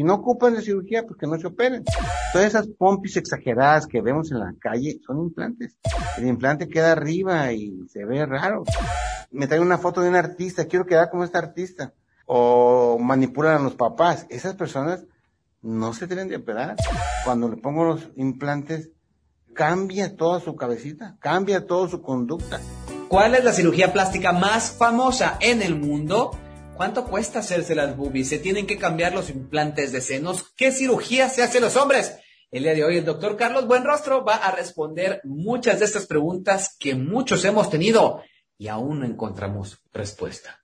Si no ocupan de cirugía, pues que no se operen. Todas esas pompis exageradas que vemos en la calle son implantes. El implante queda arriba y se ve raro. Me trae una foto de un artista, quiero quedar como este artista. O manipulan a los papás. Esas personas no se deben de operar. Cuando le pongo los implantes, cambia toda su cabecita, cambia toda su conducta. ¿Cuál es la cirugía plástica más famosa en el mundo? ¿Cuánto cuesta hacerse las boobies? ¿Se tienen que cambiar los implantes de senos? ¿Qué cirugía se hacen los hombres? El día de hoy el doctor Carlos Buenrostro va a responder muchas de estas preguntas que muchos hemos tenido y aún no encontramos respuesta.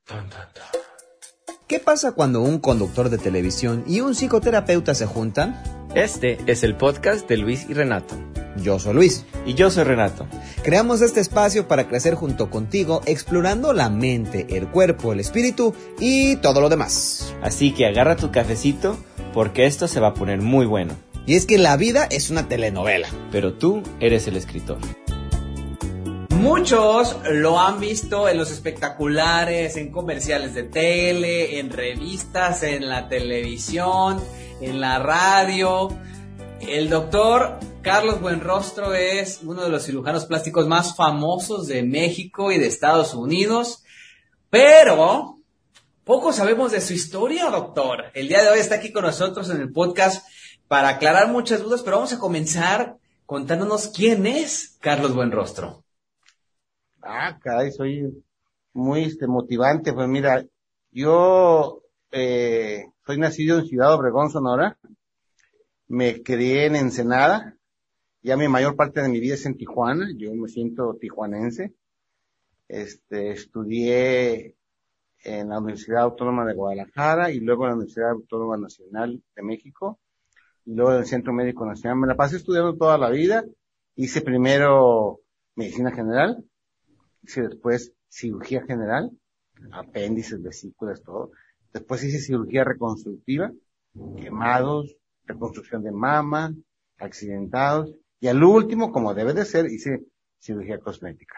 ¿Qué pasa cuando un conductor de televisión y un psicoterapeuta se juntan? Este es el podcast de Luis y Renato. Yo soy Luis. Y yo soy Renato. Creamos este espacio para crecer junto contigo, explorando la mente, el cuerpo, el espíritu y todo lo demás. Así que agarra tu cafecito porque esto se va a poner muy bueno. Y es que la vida es una telenovela. Pero tú eres el escritor. Muchos lo han visto en los espectaculares, en comerciales de tele, en revistas, en la televisión, en la radio. El doctor Carlos Buenrostro es uno de los cirujanos plásticos más famosos de México y de Estados Unidos, pero poco sabemos de su historia, doctor. El día de hoy está aquí con nosotros en el podcast para aclarar muchas dudas, pero vamos a comenzar contándonos quién es Carlos Buenrostro. Ah, caray, soy muy este, motivante. Pues mira, yo eh, soy nacido en Ciudad Obregón, Sonora. Me crié en Ensenada. Ya mi mayor parte de mi vida es en Tijuana. Yo me siento tijuanense. Este, estudié en la Universidad Autónoma de Guadalajara y luego en la Universidad Autónoma Nacional de México y luego en el Centro Médico Nacional. Me la pasé estudiando toda la vida. Hice primero medicina general, hice después cirugía general, apéndices, vesículas, todo. Después hice cirugía reconstructiva, quemados, reconstrucción de mama, accidentados. Y al último, como debe de ser, hice cirugía cosmética.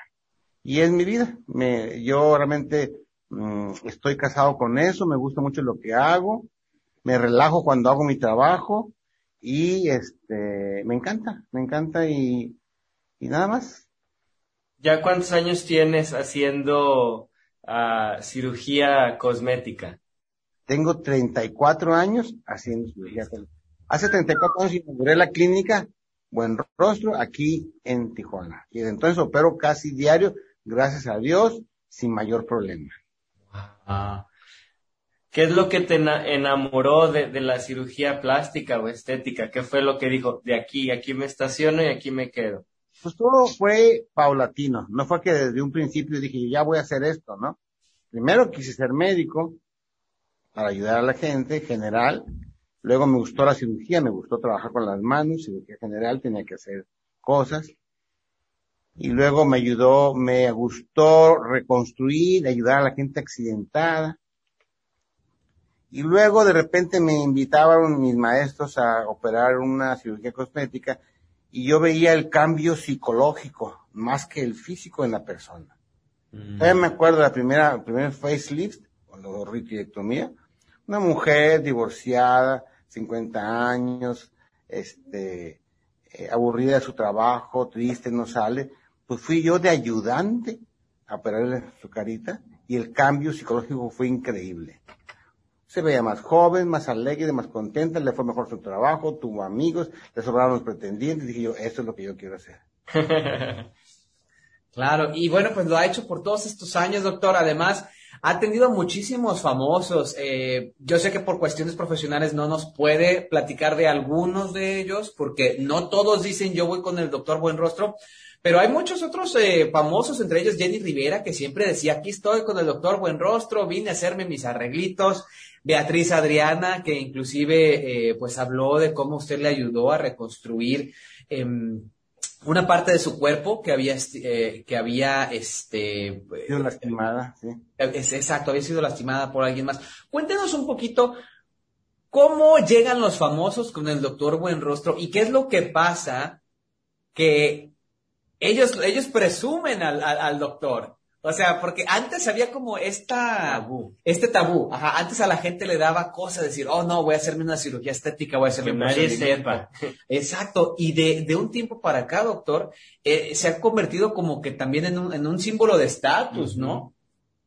Y es mi vida. Me, yo realmente mm, estoy casado con eso, me gusta mucho lo que hago, me relajo cuando hago mi trabajo y este, me encanta, me encanta y, y nada más. ¿Ya cuántos años tienes haciendo uh, cirugía cosmética? Tengo 34 años haciendo cirugía cosmética. Hace 34 años inauguré la clínica Buen Rostro aquí en Tijuana. Y desde entonces opero casi diario, gracias a Dios, sin mayor problema. Ah. ¿Qué es lo que te enamoró de, de, la cirugía plástica o estética? ¿Qué fue lo que dijo, de aquí, aquí me estaciono y aquí me quedo? Pues todo fue paulatino. No fue que desde un principio dije, ya voy a hacer esto, ¿no? Primero quise ser médico para ayudar a la gente general. Luego me gustó la cirugía, me gustó trabajar con las manos, cirugía general, tenía que hacer cosas. Y luego me ayudó, me gustó reconstruir, ayudar a la gente accidentada. Y luego de repente me invitaban mis maestros a operar una cirugía cosmética y yo veía el cambio psicológico más que el físico en la persona. Mm. Todavía me acuerdo la primera, el primer facelift, cuando retirectomía, una mujer divorciada, 50 años, este, eh, aburrida de su trabajo, triste, no sale, pues fui yo de ayudante a operarle su carita y el cambio psicológico fue increíble se veía más joven, más alegre, más contenta, le fue mejor su trabajo, tuvo amigos, le sobraron los pretendientes, dije yo, esto es lo que yo quiero hacer. claro, y bueno, pues lo ha hecho por todos estos años, doctor. Además, ha atendido a muchísimos famosos. Eh, yo sé que por cuestiones profesionales no nos puede platicar de algunos de ellos, porque no todos dicen yo voy con el doctor Buenrostro, pero hay muchos otros eh, famosos, entre ellos Jenny Rivera, que siempre decía, aquí estoy con el doctor Buenrostro, vine a hacerme mis arreglitos. Beatriz Adriana, que inclusive eh, pues habló de cómo usted le ayudó a reconstruir em, una parte de su cuerpo que había eh, que había este sido lastimada, sí. Es, exacto, había sido lastimada por alguien más. Cuéntenos un poquito cómo llegan los famosos con el doctor Buenrostro y qué es lo que pasa que ellos ellos presumen al, al, al doctor. O sea, porque antes había como esta, este tabú. Ajá, antes a la gente le daba cosa decir, oh no, voy a hacerme una cirugía estética, voy a hacerme Que un nadie procedimiento". sepa. Exacto. Y de, de un tiempo para acá, doctor, eh, se ha convertido como que también en un, en un símbolo de estatus, ¿no?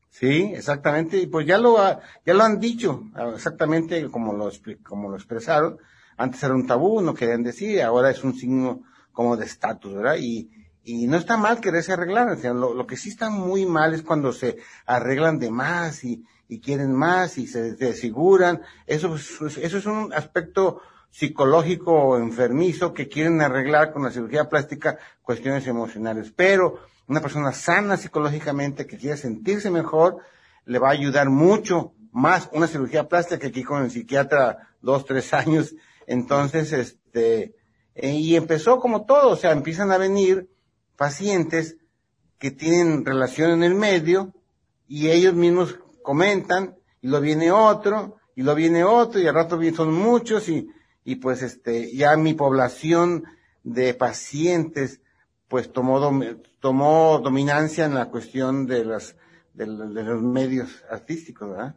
Sí, exactamente, y pues ya lo, ha- ya lo han dicho, ah, exactamente como lo, como lo expresaron. Antes era un tabú, no querían decir, ahora es un signo como de estatus, ¿verdad? Y, y no está mal quererse arreglar, o sea, lo, lo que sí está muy mal es cuando se arreglan de más y, y quieren más y se desfiguran. Eso, es- eso es un aspecto psicológico enfermizo que quieren arreglar con la cirugía plástica cuestiones emocionales. Pero una persona sana psicológicamente que quiere sentirse mejor, le va a ayudar mucho más una cirugía plástica que aquí con el psiquiatra dos, tres años. Entonces, este, eh, y empezó como todo, o sea, empiezan a venir pacientes que tienen relación en el medio y ellos mismos comentan y lo viene otro y lo viene otro y al rato son muchos y, y pues este, ya mi población de pacientes pues tomó, tomó dominancia en la cuestión de las, de, los- medios artísticos, ¿verdad?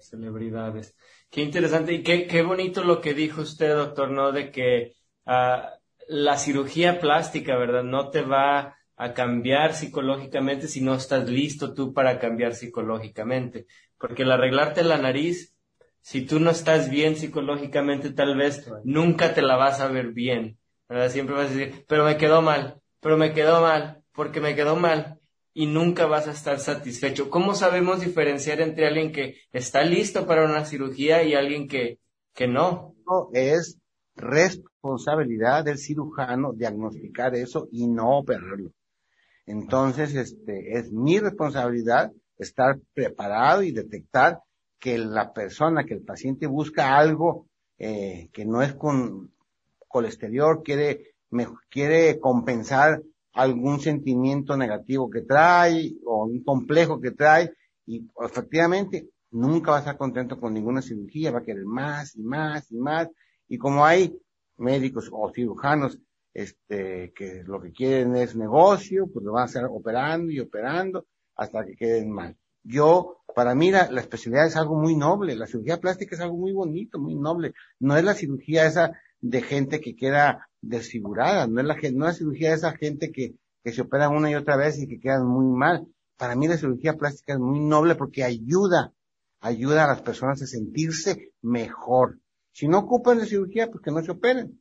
celebridades. Qué interesante y qué, qué bonito lo que dijo usted, doctor, ¿no? De que ah, la cirugía plástica, ¿verdad? No te va a cambiar psicológicamente si no estás listo tú para cambiar psicológicamente. Porque el arreglarte la nariz, si tú no estás bien psicológicamente, tal vez nunca te la vas a ver bien, ¿verdad? Siempre vas a decir, pero me quedó mal, pero me quedó mal, porque me quedó mal y nunca vas a estar satisfecho. ¿Cómo sabemos diferenciar entre alguien que está listo para una cirugía y alguien que, que no? No, Es responsabilidad del cirujano diagnosticar eso y no operarlo. Entonces, este, es mi responsabilidad estar preparado y detectar que la persona, que el paciente busca algo eh, que no es con colesterol, quiere, quiere compensar algún sentimiento negativo que trae o un complejo que trae y efectivamente nunca va a estar contento con ninguna cirugía, va a querer más y más y más y como hay médicos o cirujanos este que lo que quieren es negocio, pues lo van a hacer operando y operando hasta que queden mal. Yo, para mí la, la especialidad es algo muy noble, la cirugía plástica es algo muy bonito, muy noble. No es la cirugía esa de gente que queda desfigurada, no es la, no es la cirugía de esa gente que, que se operan una y otra vez y que quedan muy mal. Para mí la cirugía plástica es muy noble porque ayuda, ayuda a las personas a sentirse mejor. Si no ocupan de cirugía, pues que no se operen.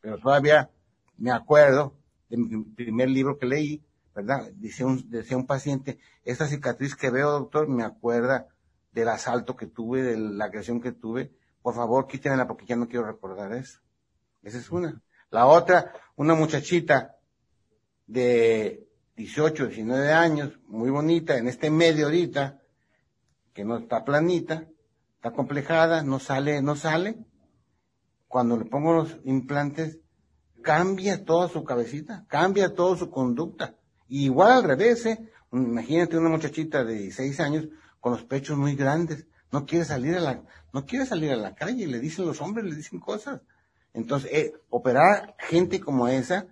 Pero todavía me acuerdo de mi primer libro que leí, ¿verdad? Decía un, decía un paciente, esta cicatriz que veo, doctor, me acuerda del asalto que tuve, de la agresión que tuve. Por favor, quítenla porque ya no quiero recordar eso. Esa es una. La otra, una muchachita de 18, 19 años, muy bonita, en este medio ahorita, que no está planita, está complejada, no sale, no sale. Cuando le pongo los implantes, cambia toda su cabecita, cambia toda su conducta. Y igual al revés, ¿eh? Imagínate una muchachita de 16 años con los pechos muy grandes, no quiere salir a la, no quiere salir a la calle, le dicen los hombres, le dicen cosas. Entonces, eh, operar gente como esa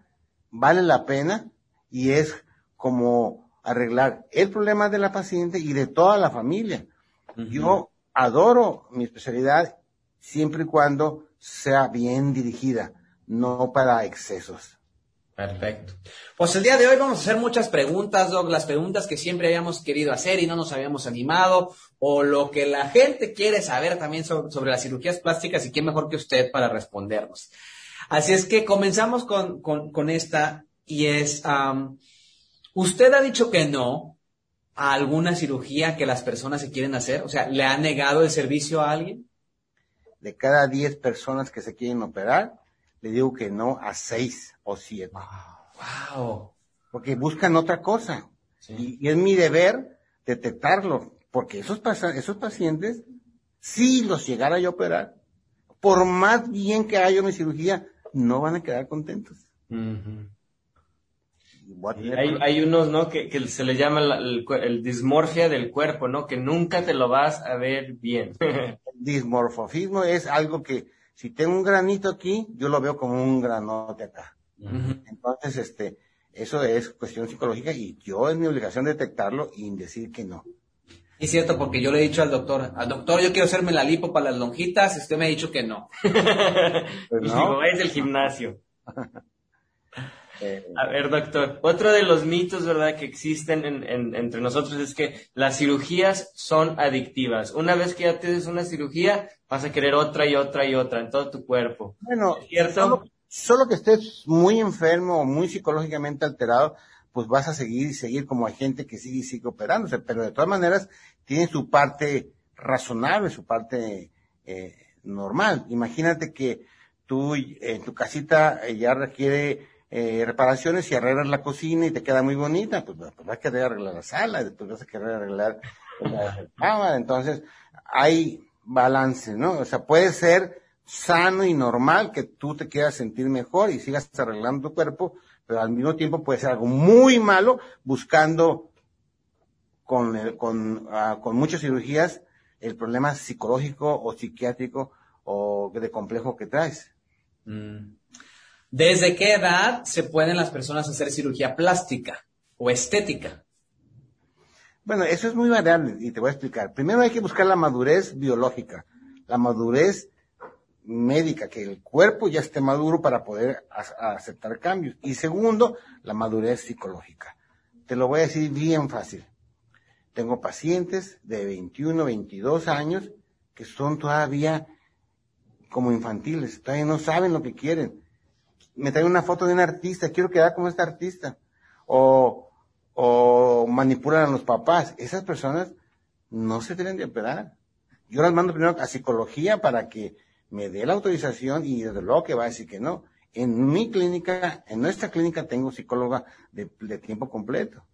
vale la pena y es como arreglar el problema de la paciente y de toda la familia. Yo adoro mi especialidad siempre y cuando sea bien dirigida, no para excesos. Perfecto. Pues el día de hoy vamos a hacer muchas preguntas, Doc, las preguntas que siempre habíamos querido hacer y no nos habíamos animado, o lo que la gente quiere saber también sobre, las cirugías plásticas y quién mejor que usted para respondernos. Así es que comenzamos con, con, esta y es, usted ha dicho que no a alguna cirugía que las personas se quieren hacer, o sea, ¿le ha negado el servicio a alguien? De cada 10 personas que se quieren operar, le digo que no a 6 o 7. Wow. Porque buscan otra cosa. Sí. Y, y es mi deber detectarlo. Porque esos, esos pacientes, si los llegara yo a operar, por más bien que haya mi cirugía, no van a quedar contentos. Ujú. Y voy a tener Hay, hay unos, ¿no? Que, que se le llama la- el, dismorfia del cuerpo, ¿no? Que nunca te lo vas a ver bien. El dismorfismo es algo que si tengo un granito aquí, yo lo veo como un granote acá. Entonces, este, Eso es cuestión psicológica y yo es mi obligación detectarlo y decir que no. Es cierto, porque yo le he dicho al doctor, al doctor, yo quiero hacerme la lipo para las lonjitas, y usted me ha dicho que no. pues no. es el gimnasio. Eh, a ver, doctor, otro de los mitos, ¿verdad?, que existen entre nosotros es que las cirugías son adictivas. Una vez que ya tienes una cirugía, vas a querer otra y otra y otra en todo tu cuerpo. Bueno, ¿cierto? Solo, que estés muy enfermo o muy psicológicamente alterado, pues vas a seguir y seguir como hay gente que sigue y sigue operándose, pero de todas maneras tiene su parte razonable, su parte eh, normal. Imagínate que tú en tu casita eh, ya requiere eh, reparaciones y arreglas la cocina y te queda muy bonita, pues, pues, vas a querer arreglar la sala, después vas a querer arreglar la cama, entonces hay balance, ¿no? O sea, puede ser sano y normal que tú te quieras sentir mejor y sigas arreglando tu cuerpo, pero al mismo tiempo puede ser algo muy malo buscando con, con, ah, con muchas cirugías el problema psicológico o psiquiátrico o de complejo que traes. Mm. ¿Desde qué edad se pueden las personas hacer cirugía plástica o estética? Bueno, eso es muy variable y te voy a explicar. Primero hay que buscar la madurez biológica, la madurez médica, que el cuerpo ya esté maduro para poder aceptar cambios. Y segundo, la madurez psicológica. Te lo voy a decir bien fácil. Tengo pacientes de 21, 22 años que son todavía como infantiles, todavía no saben lo que quieren me traen una foto de un artista, quiero quedar como este artista. O, o manipulan a los papás. Esas personas no se tienen de operar. Yo las mando primero a psicología para que me dé la autorización y desde luego que va a decir que no. En mi clínica, en nuestra clínica tengo psicóloga de, de tiempo completo.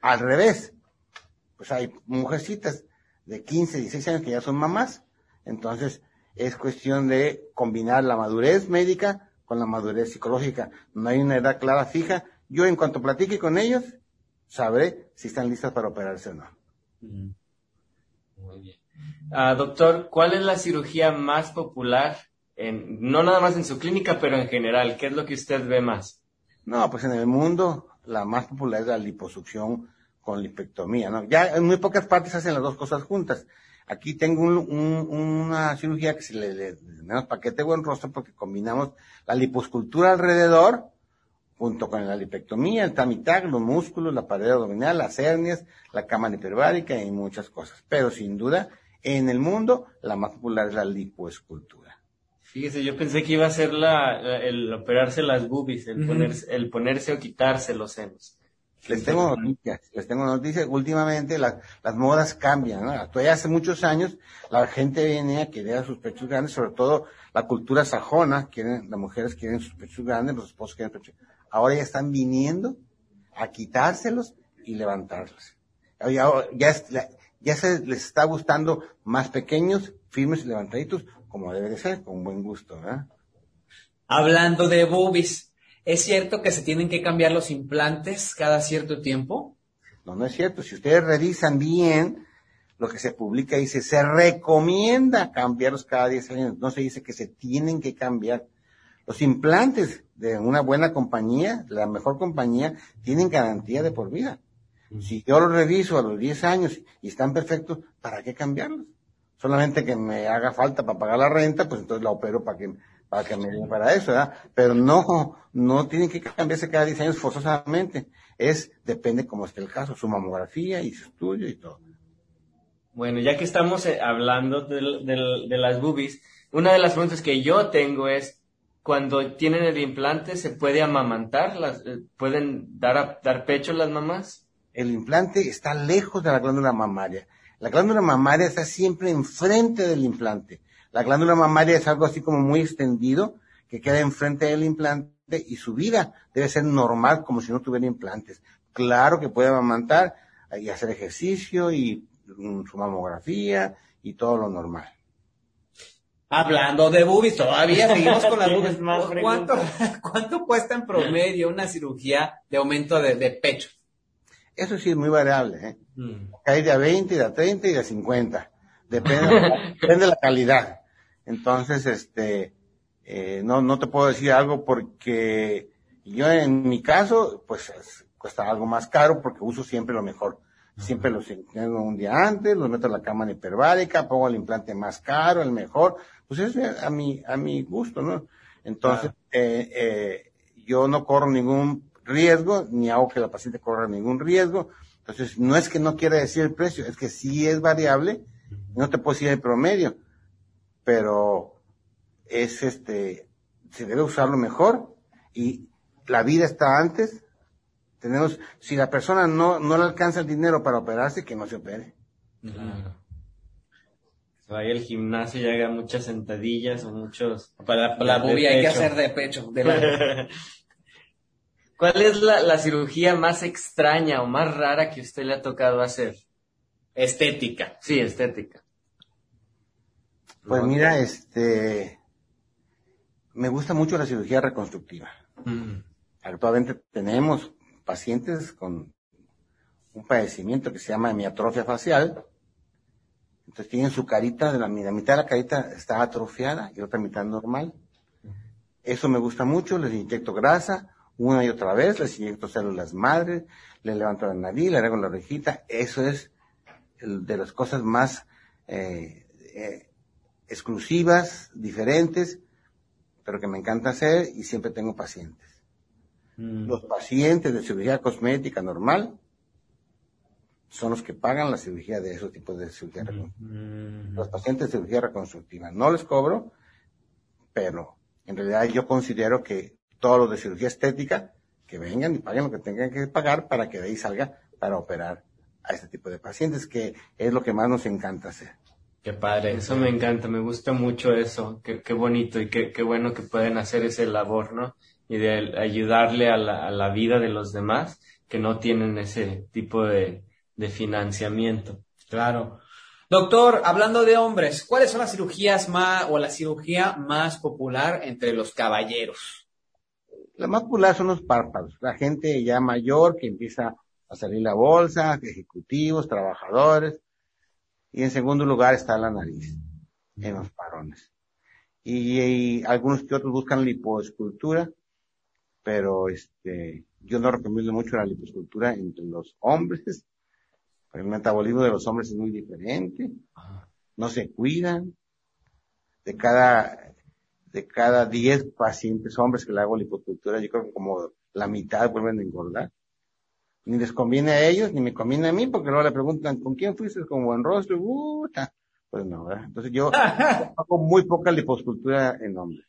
Al revés, pues hay mujercitas de 15, 16 años que ya son mamás. Entonces, es cuestión de combinar la madurez médica con la madurez psicológica. No hay una edad clara fija. Yo en cuanto platique con ellos, sabré si están listas para operarse o no. Muy bien. Ah, doctor, ¿cuál es la cirugía más popular, en, no nada más en su clínica, pero en general? ¿Qué es lo que usted ve más? No, pues en el mundo la más popular es la liposucción con lipectomía, ¿no? Ya en muy pocas partes hacen las dos cosas juntas. Aquí tengo una cirugía que se le, le menos paquete buen rostro porque combinamos la liposcultura alrededor junto con la lipectomía, el tamitag, los músculos, la pared abdominal, las hernias, la cámara hiperbárica y muchas cosas. Pero sin duda, en el mundo, la más popular es la lipoescultura. Fíjese, yo pensé que iba a ser la, el operarse las boobies, el, ponerse, el ponerse o quitarse los senos. Les tengo noticias, les tengo noticias. Últimamente las modas cambian, ¿no? Todavía hace muchos años la gente venía a querer sus pechos grandes, sobre todo la cultura sajona, quieren, las mujeres quieren sus pechos grandes, los esposos quieren pechos. Ahora ya están viniendo a quitárselos y levantarlos. Ya, ya, se les está gustando más pequeños, firmes y levantaditos, como debe de ser, con buen gusto, ¿verdad? Hablando de boobies, ¿Es cierto que se tienen que cambiar los implantes cada cierto tiempo? No, no es cierto. Si ustedes revisan bien, lo que se publica dice, se recomienda cambiarlos cada 10 años. No se dice que se tienen que cambiar. Los implantes de una buena compañía, la mejor compañía, tienen garantía de por vida. Si yo los reviso a los 10 años y están perfectos, ¿para qué cambiarlos? Solamente que me haga falta para pagar la renta, pues entonces la opero para que para que me para eso, ¿verdad? Pero no, no tienen que cambiarse cada 10 años forzosamente. Es, depende cómo esté el caso, su mamografía y su estudio y todo. Bueno, ya que estamos eh, hablando de, las boobies, una de las preguntas que yo tengo es, cuando tienen el implante, ¿se puede amamantar? Las, eh, ¿Pueden dar, dar pecho las mamás? El implante está lejos de la glándula mamaria. La glándula mamaria está siempre enfrente del implante. La glándula mamaria es algo así como muy extendido que queda enfrente del implante y su vida debe ser normal como si no tuviera implantes. Claro que puede amamantar y hacer ejercicio y mm, su mamografía y todo lo normal. Hablando de boobies, todavía seguimos con las boobies. ¿Cuánto, ¿Cuánto cuesta en promedio una cirugía de aumento de, pecho? Eso sí es muy variable. ¿eh? Mm. Hay de a 20, de a 30 y de a 50. Depende, depende de la calidad. Entonces, este, eh, no, no te puedo decir algo porque Yo en mi caso, pues cuesta algo más caro porque uso siempre lo mejor. Siempre los tengo un día antes, los meto en la cámara hiperbárica, pongo el implante más caro, el mejor. Pues es a mi, a mi gusto, ¿no? Entonces, eh, eh, yo no corro ningún riesgo, ni hago que la paciente corra ningún riesgo. Entonces, no es que no quiera decir el precio, es que sí es variable, no te puedo decir el promedio, pero es este, se debe usarlo mejor y la vida está antes. Tenemos, si la persona no, no le alcanza el dinero para operarse, que no se opere. Claro. Vaya al gimnasio y haga muchas sentadillas o muchos. Para la, bubia hay que hacer de pecho. ¿Cuál es la, la, cirugía más extraña o más rara que usted le ha tocado hacer? Estética. Sí, estética. Pues mira, este, me gusta mucho la cirugía reconstructiva. Mm. Actualmente tenemos pacientes con un padecimiento que se llama hemiatrofia facial. Entonces tienen su carita, de la, la mitad de la carita está atrofiada y otra mitad normal. Eso me gusta mucho, les inyecto grasa, una y otra vez, les inyecto células madres, le levanto la nariz, le hago la orejita, eso es de las cosas más eh, eh, exclusivas, diferentes, pero que me encanta hacer y siempre tengo pacientes. Mm. Los pacientes de cirugía cosmética normal son los que pagan la cirugía de esos tipos de cirugía reconstructiva. Mm. Los pacientes de cirugía reconstructiva no les cobro, pero en realidad yo considero que todos los de cirugía estética, que vengan y paguen lo que tengan que pagar para que de ahí salga para operar a este tipo de pacientes, que es lo que más nos encanta hacer. Qué padre, eso me encanta, me gusta mucho eso, qué, qué bonito y qué, qué, bueno que pueden hacer ese labor, ¿no? Y de ayudarle a la, a la vida de los demás que no tienen ese tipo de, de financiamiento. Claro. Doctor, hablando de hombres, ¿cuáles son las cirugías más o la cirugía más popular entre los caballeros? La más popular son los párpados. La gente ya mayor que empieza a salir la bolsa, ejecutivos, trabajadores. Y en segundo lugar está la nariz, en los parones. Y, algunos que otros buscan lipoescultura, pero este, yo no recomiendo mucho la lipoescultura entre los hombres. El metabolismo de los hombres es muy diferente. No se cuidan. De cada de cada 10 pacientes hombres que le hago lipocultura, yo creo que como la mitad vuelven a engordar. Ni les conviene a ellos, ni me conviene a mí, porque luego le preguntan, ¿con quién fuiste? ¿Con buen rostro? pues no, ¿verdad? Entonces yo hago muy poca liposcultura en hombres.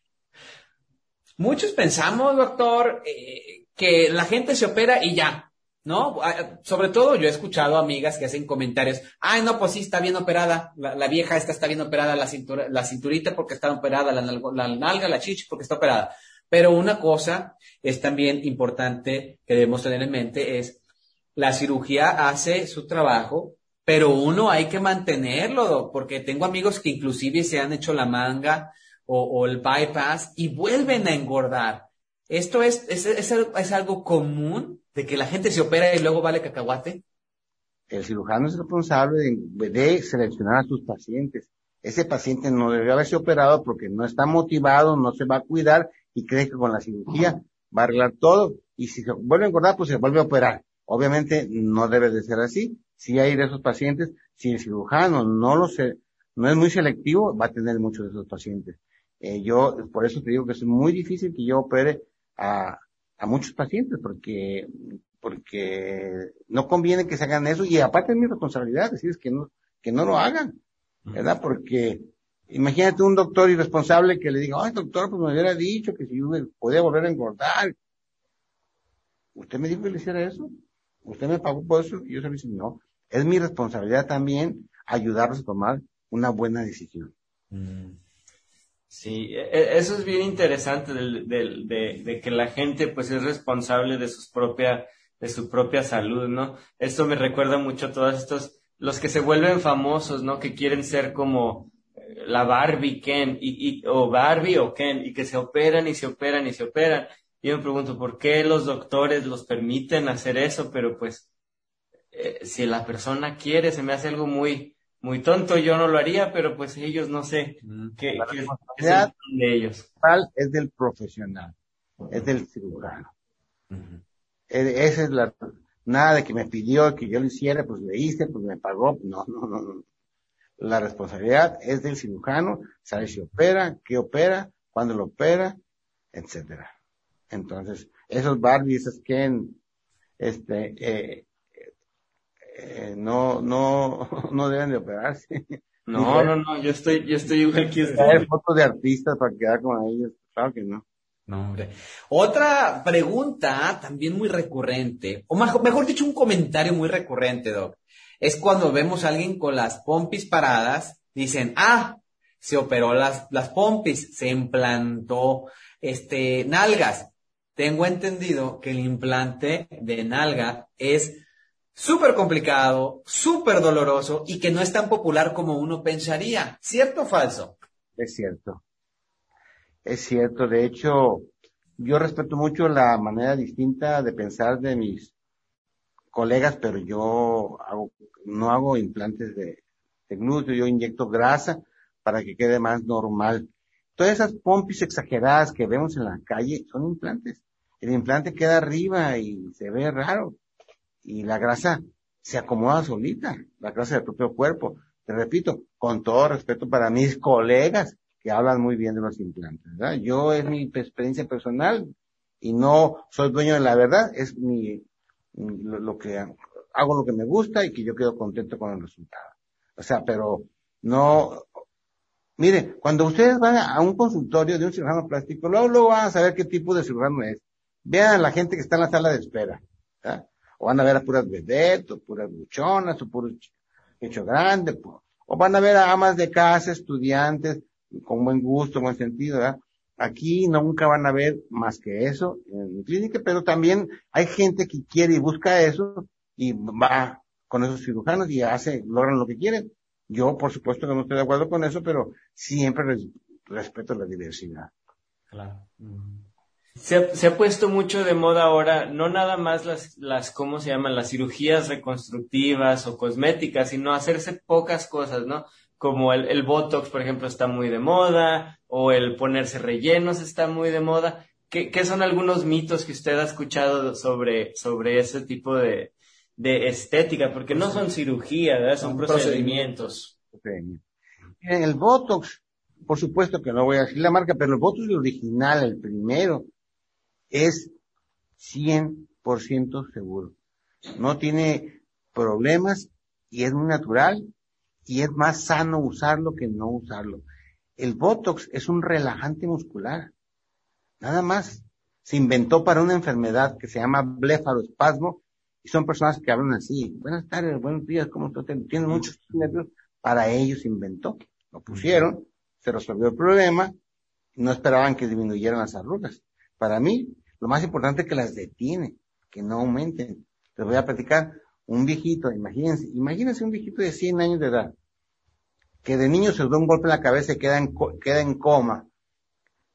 Muchos pensamos, doctor, eh, que la gente se opera y ya, ¿no? Ah, sobre todo yo he escuchado amigas que hacen comentarios, ay, no, pues sí, está bien operada, la, vieja esta está bien operada, la, cintura, la cinturita porque está operada, la, la nalga, la chichi porque está operada. Pero una cosa es también importante que debemos tener en mente es, la cirugía hace su trabajo, pero uno hay que mantenerlo, porque tengo amigos que inclusive se han hecho la manga o, el bypass y vuelven a engordar. ¿Esto es, es, es, es algo común? de que la gente se opera y luego vale cacahuate? El cirujano es responsable de, seleccionar a sus pacientes. Ese paciente no debe haberse operado porque no está motivado, no se va a cuidar y cree que con la cirugía va a arreglar todo. Y si se vuelve a engordar, pues se vuelve a operar. Obviamente no debe de ser así. Si hay de esos pacientes, si el cirujano no lo sé, no es muy selectivo, va a tener muchos de esos pacientes. Eh, yo, por eso te digo que es muy difícil que yo opere a, a muchos pacientes porque porque no conviene que se hagan eso y aparte es mi responsabilidad decirles que no que no lo hagan verdad porque imagínate un doctor irresponsable que le diga ay doctor pues me hubiera dicho que si yo podía volver a engordar usted me dijo que le hiciera eso usted me pagó por eso y yo se lo no es mi responsabilidad también ayudarlos a tomar una buena decisión mm. Sí, e, e, eso es bien interesante de, que la gente pues es responsable de sus propia, de su propia salud, ¿no? Esto me recuerda mucho a todos estos, los que se vuelven famosos, ¿no? Que quieren ser como eh, la Barbie Ken, y, y, o Barbie o Ken, y que se operan y se operan y se operan. Y yo me pregunto, ¿por qué los doctores los permiten hacer eso? Pero pues, eh, si la persona quiere, se me hace algo muy, muy tonto, yo no lo haría, pero pues ellos no sé qué, es de ellos. Es del profesional, es del cirujano. E, esa es la, nada de que me pidió que yo lo hiciera, pues le hice, pues me pagó. No, no, no, no. La responsabilidad es del cirujano, saber si opera, qué opera, cuándo lo opera, etcétera. Entonces, esos Barbie, esos Ken, este, eh, eh, no, no, no deben de operarse. No, no, no, yo estoy, yo estoy igual que usted. fotos de artistas para quedar con ellos, claro que no. No, hombre. Otra pregunta también muy recurrente, o mejor dicho, un comentario muy recurrente, Doc, es cuando vemos a alguien con las pompis paradas, dicen, ah, se operó las, las pompis, se implantó, este, nalgas. Tengo entendido que el implante de nalga es súper complicado, súper doloroso y que no es tan popular como uno pensaría. ¿Cierto o falso? Es cierto. Es cierto, de hecho, yo respeto mucho la manera distinta de pensar de mis colegas, pero yo hago, no hago implantes de, glúteo, yo inyecto grasa para que quede más normal. Todas esas pompis exageradas que vemos en la calle son implantes. El implante queda arriba y se ve raro. Y la grasa se acomoda solita, la grasa del propio cuerpo. Te repito, con todo respeto para mis colegas, que hablan muy bien de los implantes, ¿verdad? Yo es mi experiencia personal y no soy dueño de la verdad, es mi, lo, que hago lo que me gusta y que yo quedo contento con el resultado. O sea, pero no, mire, cuando ustedes van a un consultorio de un cirujano plástico, luego, luego van a saber qué tipo de cirujano es. Vean a la gente que está en la sala de espera. O van a ver a puras vedettes, o puras buchonas, o puros hecho grande, o van a ver a amas de casa, estudiantes, con buen gusto, buen sentido. Aquí nunca van a ver más que eso en mi clínica, pero también hay gente que quiere y busca eso y va con esos cirujanos y hace, logran lo que quieren. Yo, por supuesto, que no estoy de acuerdo con eso, pero siempre respeto la diversidad. Claro. Se, se, ha puesto mucho de moda ahora, no nada más las, las, ¿cómo se llaman? Las cirugías reconstructivas o cosméticas, sino hacerse pocas cosas, ¿no? como el, el, Botox, por ejemplo, está muy de moda, o el ponerse rellenos está muy de moda. ¿Qué, qué son algunos mitos que usted ha escuchado sobre, sobre ese tipo de, de estética? Porque no son cirugía, ¿verdad? son, procedimientos. el Botox, por supuesto que no voy a decir la marca, pero el Botox original, el primero, es 100% seguro. No tiene problemas y es muy natural y es más sano usarlo que no usarlo. El Botox es un relajante muscular. Nada más. Se inventó para una enfermedad que se llama blefaroespasmo y son personas que hablan así. Buenas tardes, buenos días, ¿cómo estás? Tienen muchos nervios. Para ellos se inventó. Lo pusieron, se resolvió el problema no esperaban que disminuyeran las arrugas. Para mí, lo más importante es que las detiene, que no aumenten. Les voy a platicar un viejito, imagínense, imagínense un viejito de 100 años de edad, que de niño se da un golpe en la cabeza y queda en, queda en coma,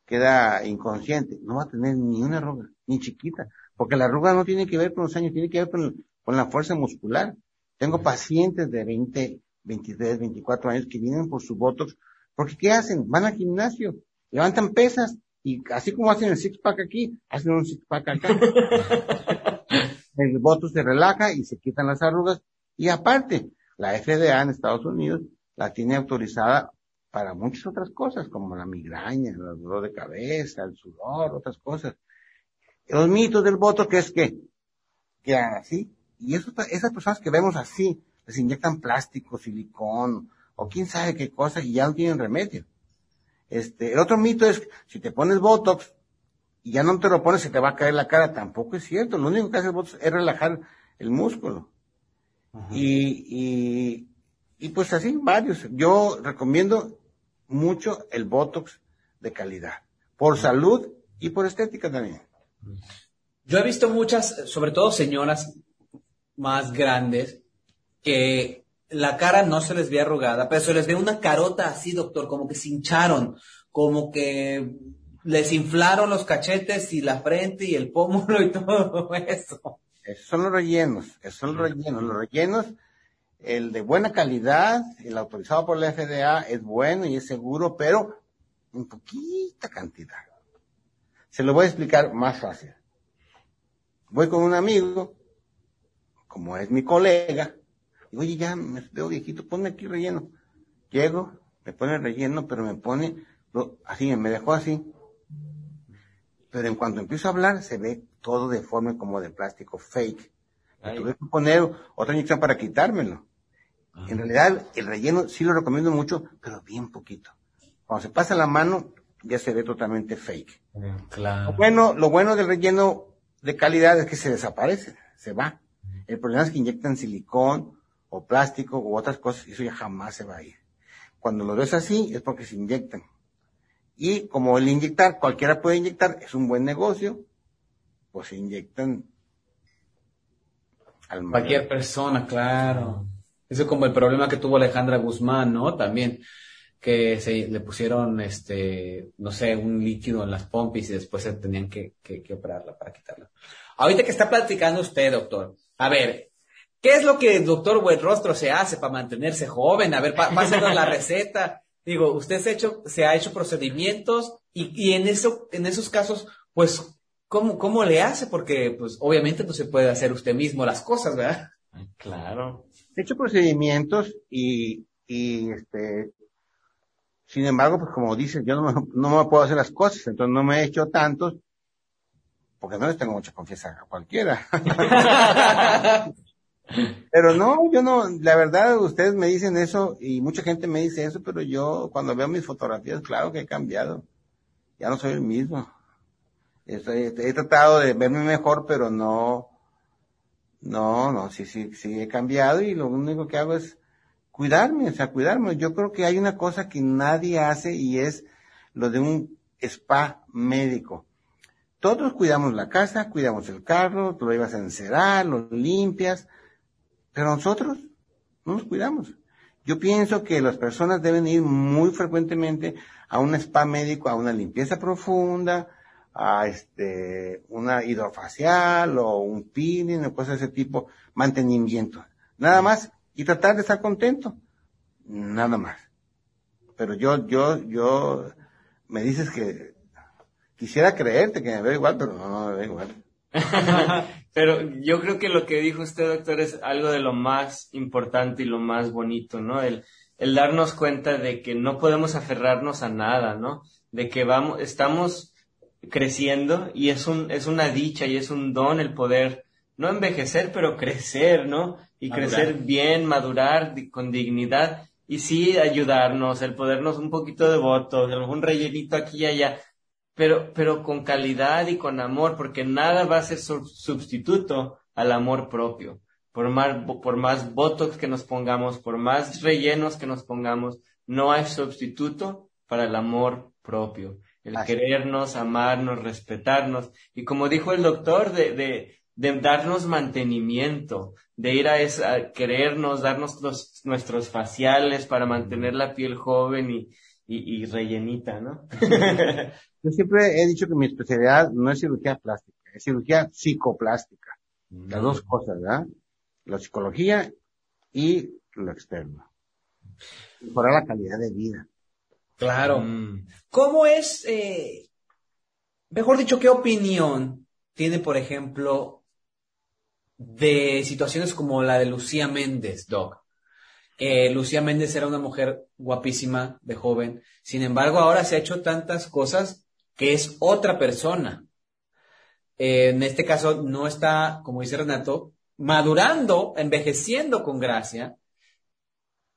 queda inconsciente, no va a tener ni una arruga, ni chiquita, porque la arruga no tiene que ver con los años, tiene que ver con, con la fuerza muscular. Tengo pacientes de 20, 23, 24 años que vienen por su botox, porque ¿qué hacen? Van al gimnasio, levantan pesas, y así como hacen el six pack aquí, hacen un six pack acá. el voto se relaja y se quitan las arrugas. Y aparte, la FDA en Estados Unidos la tiene autorizada para muchas otras cosas, como la migraña, el dolor de cabeza, el sudor, otras cosas. Los mitos del voto que es que, que así, y eso, esas personas que vemos así, les inyectan plástico, silicón, o quién sabe qué cosa, y ya no tienen remedio. Este, el otro mito es, si te pones Botox, y ya no te lo pones, se te va a caer la cara. Tampoco es cierto. Lo único que hace el Botox es relajar el músculo. Y, y, y pues así, varios. Yo recomiendo mucho el Botox de calidad. Por salud y por estética también. Yo he visto muchas, sobre todo señoras más grandes, que la cara no se les ve arrugada, pero se les ve una carota así, doctor, como que se hincharon, como que les inflaron los cachetes y la frente y el pómulo y todo eso. Esos son los rellenos, esos son los rellenos. Los rellenos, el de buena calidad, el autorizado por la FDA es bueno y es seguro, pero en poquita cantidad. Se lo voy a explicar más fácil. Voy con un amigo, como es mi colega, digo, oye, ya me veo viejito, ponme aquí relleno. Llego, me pone relleno, pero me pone, así, me dejó así. Pero en cuanto empiezo a hablar, se ve todo de forma como de plástico, fake. tuve que poner otra inyección para quitármelo. En realidad, el relleno sí lo recomiendo mucho, pero bien poquito. Cuando se pasa la mano, ya se ve totalmente fake. Claro. bueno, lo bueno del relleno de calidad es que se desaparece, se va. El problema es que inyectan silicón o plástico u otras cosas eso ya jamás se va a ir. Cuando lo ves así es porque se inyectan. Y como el inyectar, cualquiera puede inyectar, es un buen negocio, pues se inyectan al Cualquier persona, claro. Eso es como el problema que tuvo Alejandra Guzmán, ¿no? También que se le pusieron, este, no sé, un líquido en las pompis y después se tenían que, que, operarla para quitarla. Ahorita que está platicando usted, doctor, a ver, ¿qué es lo que el doctor Rostro se hace para mantenerse joven? A ver, pásenos la receta. Digo, usted se ha hecho, se ha hecho procedimientos y, y en eso, en esos casos, pues, ¿cómo, ¿cómo le hace? Porque, pues, obviamente no se puede hacer usted mismo las cosas, ¿verdad? Claro. He hecho procedimientos y, y este, sin embargo, pues como dices, yo no me, no me puedo hacer las cosas, entonces no me he hecho tantos, porque no les tengo mucha confianza a cualquiera. pero no, yo no, la verdad, ustedes me dicen eso y mucha gente me dice eso, pero yo cuando veo mis fotografías, claro que he cambiado. Ya no soy el mismo. Estoy, he tratado de verme mejor, pero no, no, no, sí, sí, sí he cambiado y lo único que hago es cuidarme, o sea, cuidarme. Yo creo que hay una cosa que nadie hace y es lo de un spa médico. Todos cuidamos la casa, cuidamos el carro, tú lo ibas a encerar, lo limpias, pero nosotros no nos cuidamos. Yo pienso que las personas deben ir muy frecuentemente a un spa médico, a una limpieza profunda, a este, una hidrofacial o un peeling o cosas de ese tipo, mantenimiento. Nada más y tratar de estar contento. Nada más. Pero yo, yo, yo, me dices que quisiera creerte que me veo igual, pero no, no me veo igual. pero yo creo que lo que dijo usted, doctor, es algo de lo más importante y lo más bonito, ¿no? El, el darnos cuenta de que no podemos aferrarnos a nada, ¿no? De que vamos, estamos creciendo y es un, es una dicha y es un don el poder no envejecer, pero crecer, ¿no? Y crecer bien, madurar con dignidad y sí ayudarnos, el podernos un poquito de votos, un rellenito aquí y allá, pero, pero con calidad y con amor, porque nada va a ser sustituto al amor propio. Por más, por más botox que nos pongamos, por más rellenos que nos pongamos, no hay sustituto para el amor propio. El querernos, amarnos, respetarnos. Y como dijo el doctor, de, de, de darnos mantenimiento, de ir a, esa, querernos, darnos los, nuestros faciales para mantener la piel joven y, y, rellenita, ¿no? Yo siempre he dicho que mi especialidad no es cirugía plástica, es cirugía psicoplástica. Las dos cosas, ¿verdad? La psicología y lo externo. Mejorar la calidad de vida. Claro. Mm. ¿Cómo es, eh, mejor dicho, qué opinión tiene, por ejemplo, de situaciones como la de Lucía Méndez, Doc. Lucía Méndez era una mujer guapísima, de joven. Sin embargo, ahora se ha hecho tantas cosas que es otra persona. en este caso, no está, como dice Renato, madurando, envejeciendo con gracia.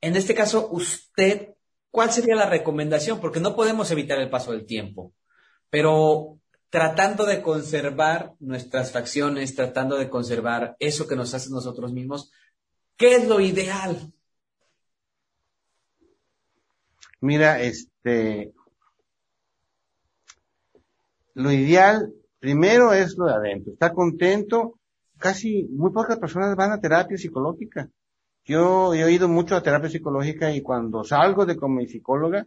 En este caso, usted, ¿cuál sería la recomendación? Porque no podemos evitar el paso del tiempo. Pero tratando de conservar nuestras facciones, tratando de conservar eso que nos hace nosotros mismos, ¿qué es lo ideal? Mira, este, lo ideal primero es lo de adentro, estar contento. Casi muy pocas personas van a terapia psicológica. Yo he oído mucho a terapia psicológica y cuando salgo de como mi psicóloga,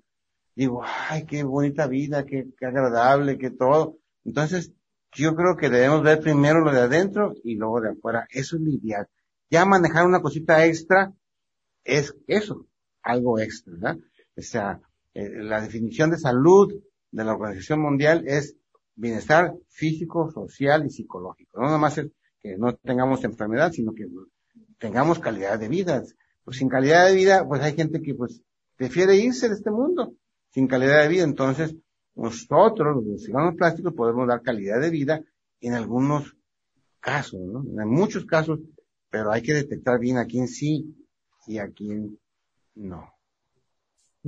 digo, ay, qué bonita vida, qué, qué agradable, qué todo. Entonces, yo creo que debemos ver primero lo de adentro y luego de afuera. Eso es lo ideal. Ya manejar una cosita extra es eso, algo extra, ¿verdad? O sea, eh, la definición de salud de la Organización Mundial es bienestar físico, social y psicológico. No nada más es que no tengamos enfermedad, sino que tengamos calidad de vida. Pues sin calidad de vida, pues hay gente que pues prefiere irse de este mundo sin calidad de vida. Entonces, nosotros, los ciudadanos plásticos, podemos dar calidad de vida en algunos casos, ¿no? En muchos casos, pero hay que detectar bien a quién sí y a quién no.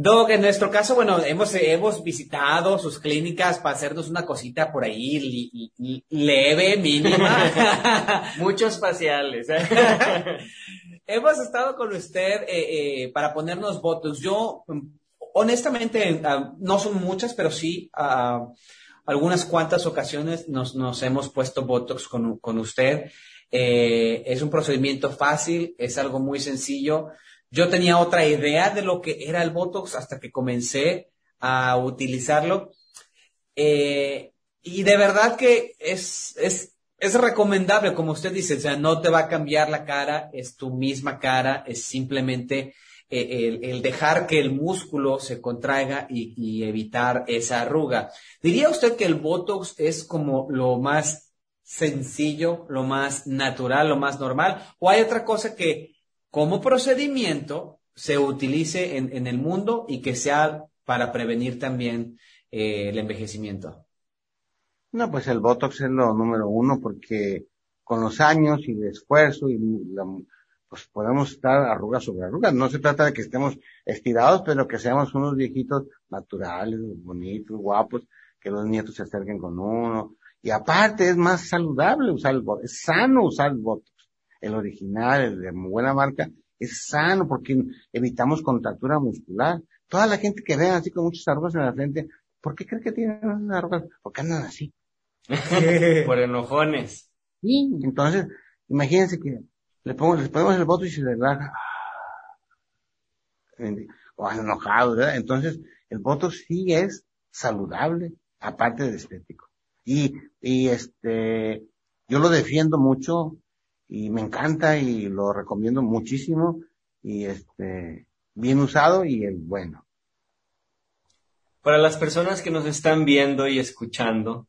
Doc, en nuestro caso, bueno, hemos, hemos visitado sus clínicas para hacernos una cosita por ahí leve, mínima. Muchos faciales. ¿eh? hemos estado con usted eh, eh, para ponernos votos. Yo, honestamente, ah, no son muchas, pero sí, uh, algunas cuantas ocasiones nos, nos hemos puesto Botox con, con usted. es un procedimiento fácil, es algo muy sencillo. Yo tenía otra idea de lo que era el Botox hasta que comencé a utilizarlo. Eh, y de verdad que es, es, es recomendable, como usted dice, o sea, no te va a cambiar la cara, es tu misma cara, es simplemente eh, el, el, dejar que el músculo se contraiga y, y, evitar esa arruga. ¿Diría usted que el Botox es como lo más sencillo, lo más natural, lo más normal? ¿O hay otra cosa que como procedimiento se utilice en, el mundo y que sea para prevenir también eh, el envejecimiento? No, pues el Botox es lo número uno porque con los años y el esfuerzo y pues podemos estar arrugas sobre arrugas. No se trata de que estemos estirados, pero que seamos unos viejitos naturales, bonitos, guapos, que los nietos se acerquen con uno. Y aparte es más saludable usar el Botox, es sano usar el Botox el original, el de buena marca, es sano porque evitamos contractura muscular. Toda la gente que ve así con muchas arrugas en la frente, ¿por qué cree que tienen arrugas? Porque andan así. Por enojones. Sí, entonces, imagínense que le pongo, les ponemos el voto y se relaja. O enojado, ¿verdad? Entonces, el voto sí es saludable, aparte de estético. Y, y este, yo lo defiendo mucho y me encanta y lo recomiendo muchísimo y este bien usado y el bueno. Para las personas que nos están viendo y escuchando,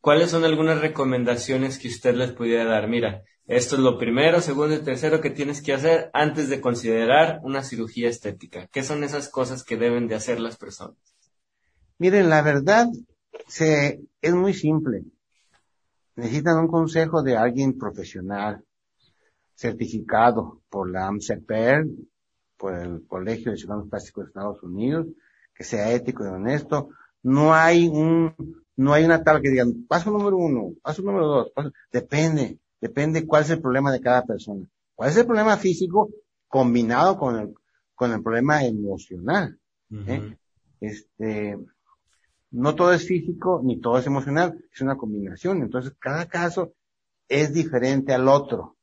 ¿cuáles son algunas recomendaciones que usted les pudiera dar? Mira, esto es lo primero, segundo y tercero que tienes que hacer antes de considerar una cirugía estética. ¿Qué son esas cosas que deben de hacer las personas? Miren, la verdad se, es muy simple. Necesitan un consejo de alguien profesional, certificado por la AMCPR, por el Colegio de Ciudadanos Plásticos de Estados Unidos, que sea ético y honesto. No hay un, no hay una tabla que diga, paso número uno, paso número dos, paso, depende, depende cuál es el problema de cada persona. ¿Cuál es el problema físico combinado con el, con el problema emocional? ¿eh? Este, no todo es físico ni todo es emocional, es una combinación. Entonces, cada caso es diferente al otro.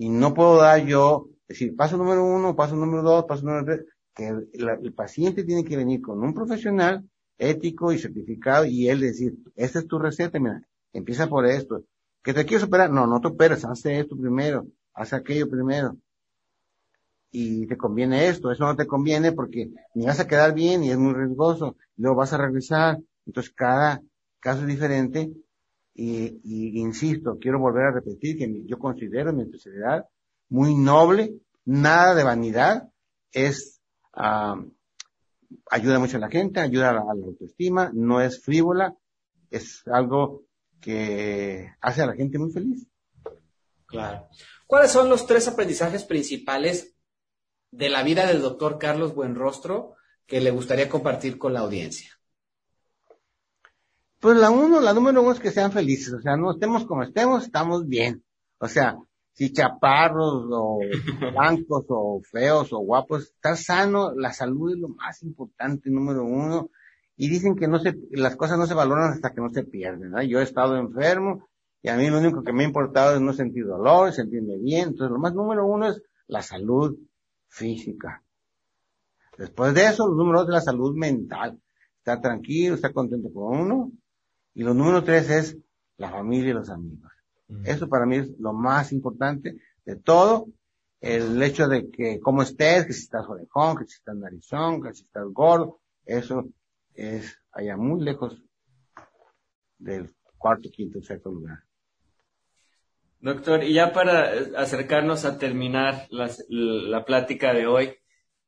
Y no puedo dar yo, decir, paso número uno, paso número dos, paso número tres, que el, paciente tiene que venir con un profesional ético y certificado y él decir, esta es tu receta, mira, empieza por esto. ¿Que te quieres operar? No, no te operes, haz esto primero, haz aquello primero. Y te conviene esto, eso no te conviene porque ni vas a quedar bien y es muy riesgoso, luego vas a regresar. Entonces cada caso es diferente y, y, insisto, quiero volver a repetir que yo considero mi especialidad muy noble, nada de vanidad, es, uh, ayuda mucho a la gente, ayuda a la, autoestima, no es frívola, es algo que hace a la gente muy feliz. Claro. ¿Cuáles son los tres aprendizajes principales de la vida del doctor Carlos Buenrostro que le gustaría compartir con la audiencia? Pues la uno, la número uno es que sean felices, o sea, no estemos como estemos, estamos bien. O sea, si chaparros o blancos o feos o guapos, estar sano, la salud es lo más importante, número uno. Y dicen que no se, las cosas no se valoran hasta que no se pierden, ¿no? Yo he estado enfermo y a mí lo único que me ha importado es no sentir dolor, sentirme bien. Entonces, lo más número uno es la salud física. Después de eso, lo número dos es la salud mental. Estar tranquilo, estar contento con uno y lo número tres es la familia y los amigos. Eso para mí es lo más importante de todo. El hecho de que cómo estés, que si estás orejón, que si estás narizón, que si estás gordo, eso es allá muy lejos del cuarto, quinto, sexto lugar. Doctor, y ya para acercarnos a terminar la plática de hoy,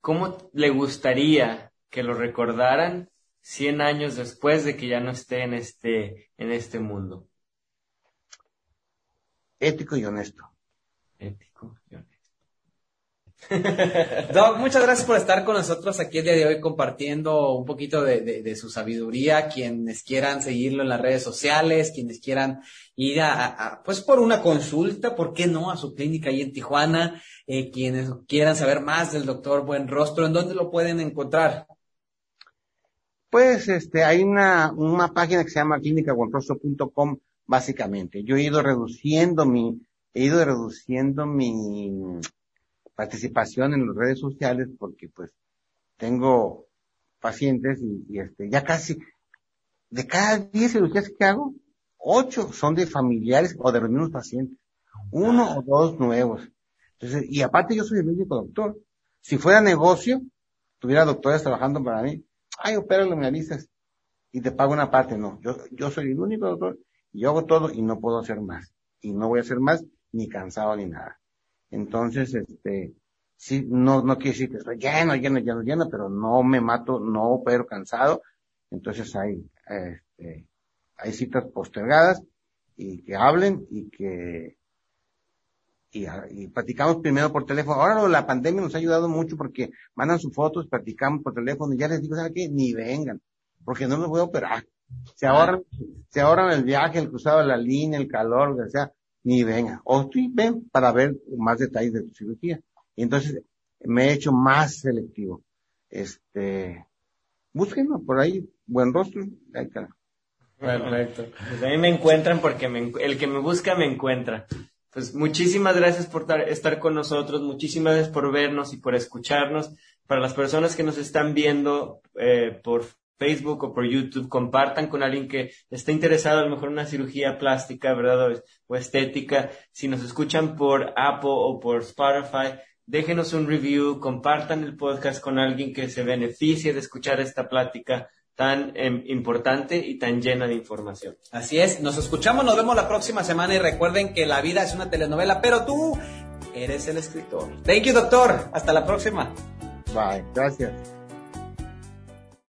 ¿cómo le gustaría que lo recordaran 100 años después de que ya no esté en este, en este mundo? Ético y honesto. Ético y honesto. Doc, muchas gracias por estar con nosotros aquí el día de hoy compartiendo un poquito de, su sabiduría. Quienes quieran seguirlo en las redes sociales, quienes quieran ir a, pues por una consulta, ¿por qué no? A su clínica ahí en Tijuana. Eh, quienes quieran saber más del doctor Buen Rostro, ¿en dónde lo pueden encontrar? Pues este, hay una, una página que se llama clínicabuenrostro.com básicamente. Yo he ido reduciendo mi, he ido reduciendo mi participación en las redes sociales porque pues tengo pacientes y, este, ya casi, de cada 10 cirugías que hago, 8 son de familiares o de los mismos pacientes. Uno o dos nuevos. Entonces, y aparte yo soy el único doctor. Si fuera negocio, tuviera doctores trabajando para mí. Ay, opéralo, me avisas. Y te pago una parte. No, yo, yo soy el único doctor y yo hago todo y no puedo hacer más. Y no voy a hacer más ni cansado ni nada. Entonces, este, sí, no, no quiere decir que estoy lleno, lleno, lleno, lleno, pero no me mato, no opero cansado. Entonces hay, este, hay citas postergadas y que hablen y que, y, y, platicamos primero por teléfono. Ahora la pandemia nos ha ayudado mucho porque mandan sus fotos, platicamos por teléfono y ya les digo, ¿saben qué? Ni vengan, porque no los voy a operar. Se ahorran, se ahorran el viaje, el cruzado de la línea, el calor, lo que sea ni venga. O tú ven para ver más detalles de tu cirugía. Y entonces me he hecho más selectivo. Este, búsquenlo por ahí, buen rostro, ahí está. Perfecto. Pues ahí me encuentran porque el que me busca me encuentra. Pues muchísimas gracias por estar con nosotros, muchísimas gracias por vernos y por escucharnos. Para las personas que nos están viendo eh, por Facebook o por YouTube, compartan con alguien que esté interesado a lo mejor en una cirugía plástica, ¿verdad? O, estética. Si nos escuchan por Apple o por Spotify, déjenos un review, compartan el podcast con alguien que se beneficie de escuchar esta plática tan em, importante y tan llena de información. Así es, nos escuchamos, nos vemos la próxima semana y recuerden que la vida es una telenovela, pero tú eres el escritor. Thank you, doctor. Hasta la próxima. Bye, gracias.